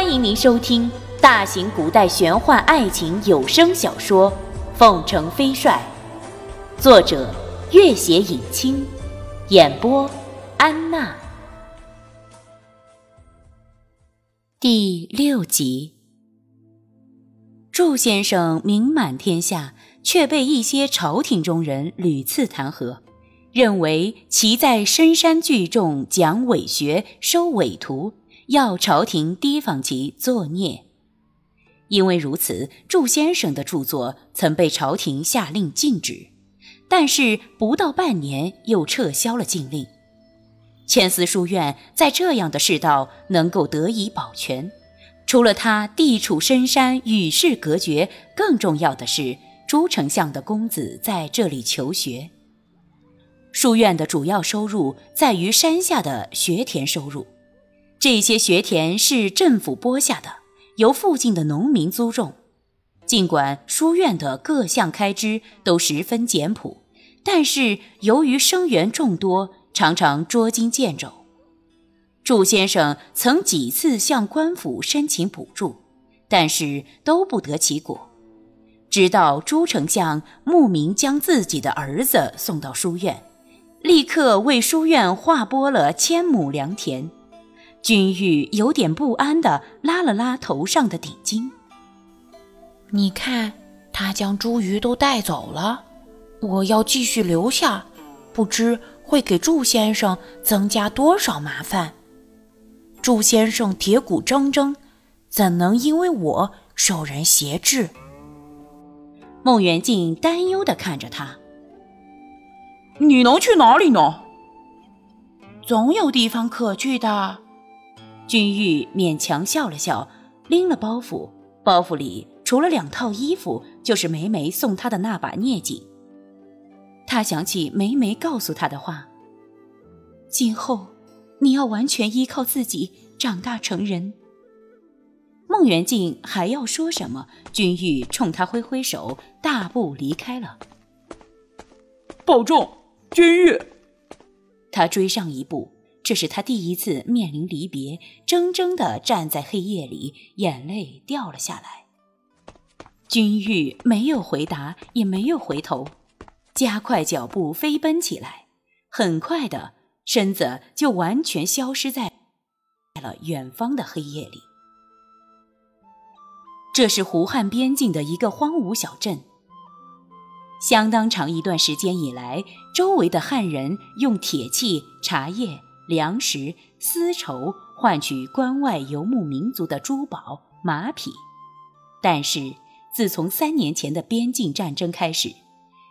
欢迎您收听大型古代玄幻爱情有声小说《凤城飞帅》，作者：月写影清，演播：安娜。第六集，祝先生名满天下，却被一些朝廷中人屡次弹劾，认为其在深山聚众讲伪学、收伪徒。要朝廷提防其作孽，因为如此，祝先生的著作曾被朝廷下令禁止，但是不到半年又撤销了禁令。千丝书院在这样的世道能够得以保全，除了他地处深山与世隔绝，更重要的是朱丞相的公子在这里求学。书院的主要收入在于山下的学田收入。这些学田是政府拨下的，由附近的农民租种。尽管书院的各项开支都十分简朴，但是由于生源众多，常常捉襟见肘。祝先生曾几次向官府申请补助，但是都不得其果。直到朱丞相慕名将自己的儿子送到书院，立刻为书院划拨了千亩良田。君玉有点不安地拉了拉头上的顶巾。你看，他将茱萸都带走了。我要继续留下，不知会给祝先生增加多少麻烦。祝先生铁骨铮铮，怎能因为我受人挟制？孟元敬担忧地看着他。你能去哪里呢？总有地方可去的。君玉勉强笑了笑，拎了包袱，包袱里除了两套衣服，就是梅梅送他的那把镊子。他想起梅梅告诉他的话：“今后你要完全依靠自己长大成人。”孟元敬还要说什么，君玉冲他挥挥手，大步离开了。保重，君玉。他追上一步。这是他第一次面临离别，怔怔地站在黑夜里，眼泪掉了下来。君玉没有回答，也没有回头，加快脚步飞奔起来，很快的身子就完全消失在了远方的黑夜里。这是胡汉边境的一个荒芜小镇，相当长一段时间以来，周围的汉人用铁器、茶叶。粮食、丝绸换取关外游牧民族的珠宝、马匹，但是自从三年前的边境战争开始，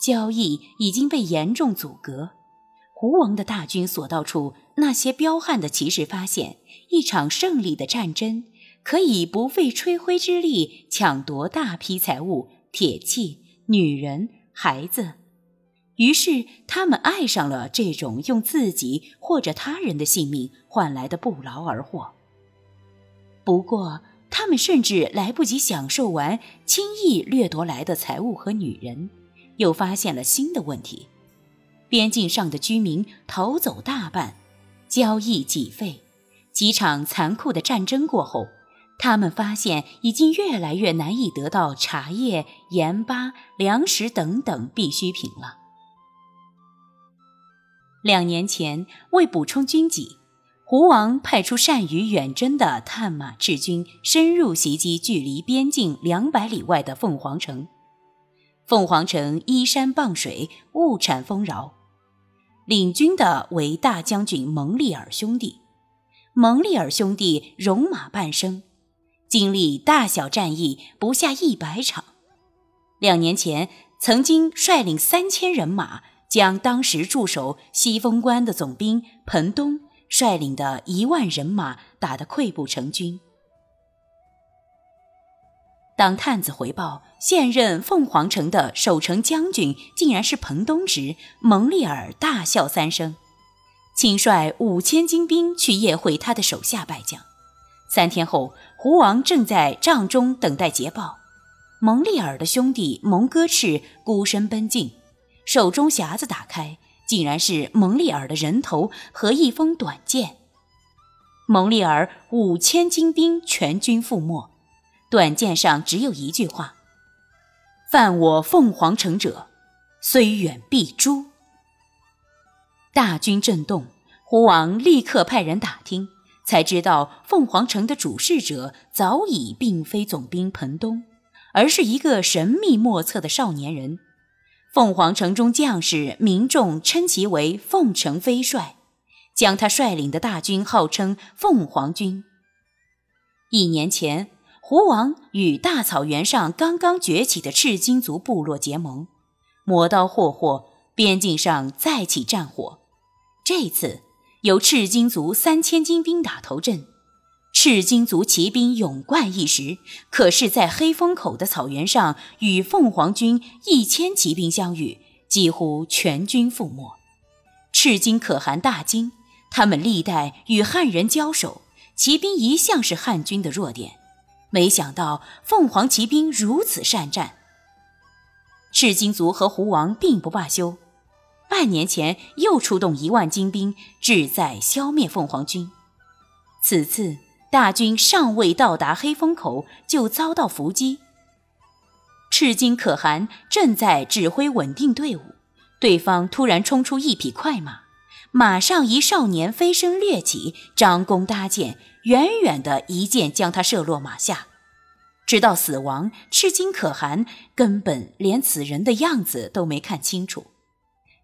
交易已经被严重阻隔。胡王的大军所到处，那些彪悍的骑士发现，一场胜利的战争可以不费吹灰之力抢夺大批财物、铁器、女人、孩子。于是，他们爱上了这种用自己或者他人的性命换来的不劳而获。不过，他们甚至来不及享受完轻易掠夺来的财物和女人，又发现了新的问题：边境上的居民逃走大半，交易几废。几场残酷的战争过后，他们发现已经越来越难以得到茶叶、盐巴、粮食等等必需品了。两年前，为补充军纪，胡王派出善于远征的探马赤军，深入袭击距离边境两百里外的凤凰城。凤凰城依山傍水，物产丰饶。领军的为大将军蒙利尔兄弟。蒙利尔兄弟戎马半生，经历大小战役不下一百场。两年前，曾经率领三千人马。将当时驻守西风关的总兵彭东率领的一万人马打得溃不成军。当探子回报现任凤凰城的守城将军竟然是彭东时，蒙利尔大笑三声，亲率五千精兵去夜会他的手下败将。三天后，胡王正在帐中等待捷报，蒙利尔的兄弟蒙哥赤孤身奔进。手中匣子打开，竟然是蒙利尔的人头和一封短剑。蒙利尔五千精兵全军覆没，短剑上只有一句话：“犯我凤凰城者，虽远必诛。”大军震动，胡王立刻派人打听，才知道凤凰城的主事者早已并非总兵彭东，而是一个神秘莫测的少年人。凤凰城中将士、民众称其为凤城飞帅，将他率领的大军号称凤凰军。一年前，胡王与大草原上刚刚崛起的赤金族部落结盟，磨刀霍霍，边境上再起战火。这次由赤金族三千精兵打头阵。赤金族骑兵勇冠一时，可是，在黑风口的草原上与凤凰军一千骑兵相遇，几乎全军覆没。赤金可汗大惊，他们历代与汉人交手，骑兵一向是汉军的弱点，没想到凤凰骑兵如此善战。赤金族和胡王并不罢休，半年前又出动一万精兵，志在消灭凤凰军。此次。大军尚未到达黑风口，就遭到伏击。赤金可汗正在指挥稳定队伍，对方突然冲出一匹快马，马上一少年飞身掠起，张弓搭箭，远远的一箭将他射落马下。直到死亡，赤金可汗根本连此人的样子都没看清楚，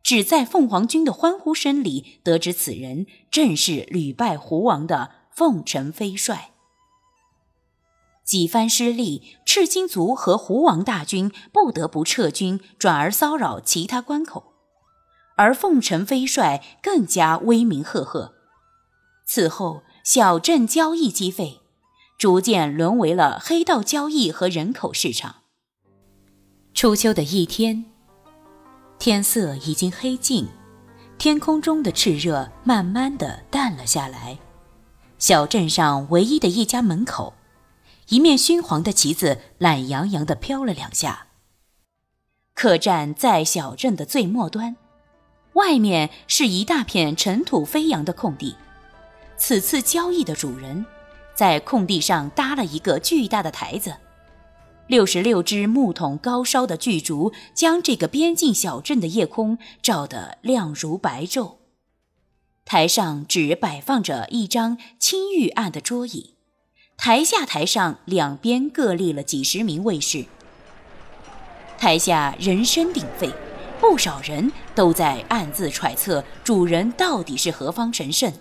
只在凤凰军的欢呼声里得知此人正是屡败胡王的。凤城飞帅几番失利，赤金族和胡王大军不得不撤军，转而骚扰其他关口。而凤城飞帅更加威名赫赫。此后，小镇交易积废，逐渐沦为了黑道交易和人口市场。初秋的一天，天色已经黑尽，天空中的炽热慢慢的淡了下来。小镇上唯一的一家门口，一面熏黄的旗子懒洋洋地飘了两下。客栈在小镇的最末端，外面是一大片尘土飞扬的空地。此次交易的主人，在空地上搭了一个巨大的台子，六十六只木桶高烧的巨烛，将这个边境小镇的夜空照得亮如白昼。台上只摆放着一张青玉案的桌椅，台下台上两边各立了几十名卫士。台下人声鼎沸，不少人都在暗自揣测主人到底是何方神圣，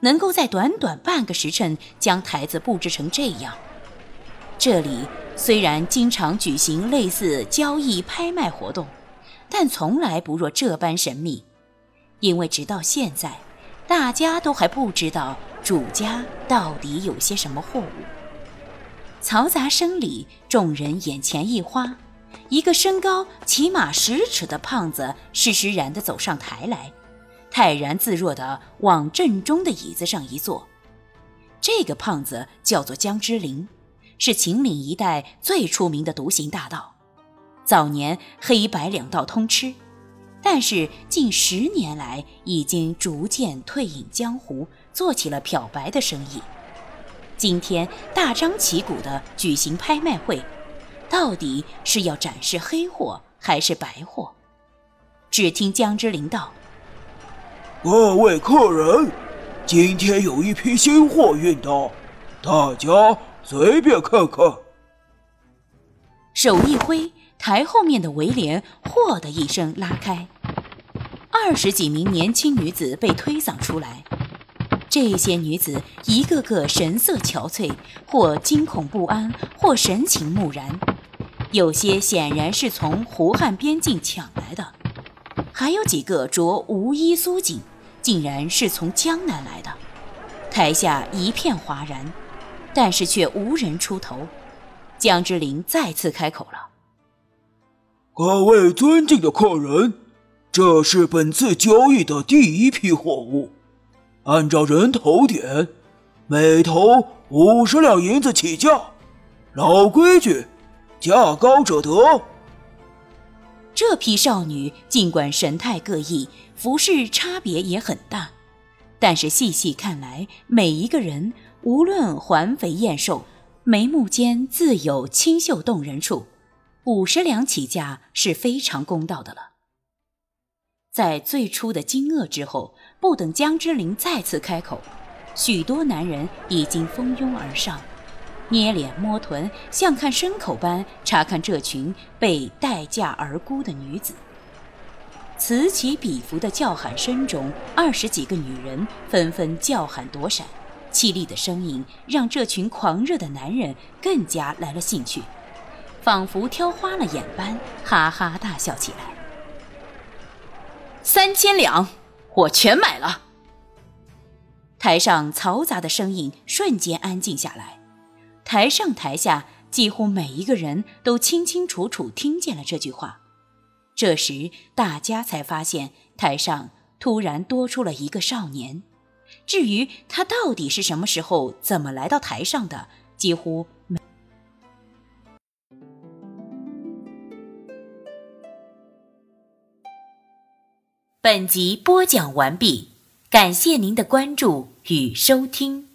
能够在短短半个时辰将台子布置成这样。这里虽然经常举行类似交易拍卖活动，但从来不若这般神秘，因为直到现在。大家都还不知道主家到底有些什么货物。嘈杂声里，众人眼前一花，一个身高起码十尺的胖子施施然地走上台来，泰然自若地往正中的椅子上一坐。这个胖子叫做江之灵，是秦岭一带最出名的独行大盗，早年黑白两道通吃。但是近十年来，已经逐渐退隐江湖，做起了漂白的生意。今天大张旗鼓地举行拍卖会，到底是要展示黑货还是白货？只听江之灵道：“各位客人，今天有一批新货运到，大家随便看看。”手一挥。台后面的围帘“嚯”的一声拉开，二十几名年轻女子被推搡出来。这些女子一个个神色憔悴，或惊恐不安，或神情木然。有些显然是从胡汉边境抢来的，还有几个着无衣苏锦，竟然是从江南来的。台下一片哗然，但是却无人出头。江之琳再次开口了。各位尊敬的客人，这是本次交易的第一批货物，按照人头点，每头五十两银子起价。老规矩，价高者得。这批少女尽管神态各异，服饰差别也很大，但是细细看来，每一个人无论环肥燕瘦，眉目间自有清秀动人处。五十两起价是非常公道的了。在最初的惊愕之后，不等江之琳再次开口，许多男人已经蜂拥而上，捏脸摸臀，像看牲口般查看这群被待价而沽的女子。此起彼伏的叫喊声中，二十几个女人纷纷叫喊躲闪，凄厉的声音让这群狂热的男人更加来了兴趣，仿佛挑花了眼般，哈哈大笑起来。三千两，我全买了。台上嘈杂的声音瞬间安静下来，台上台下几乎每一个人都清清楚楚听见了这句话。这时，大家才发现台上突然多出了一个少年。至于他到底是什么时候、怎么来到台上的，几乎本集播讲完毕，感谢您的关注与收听。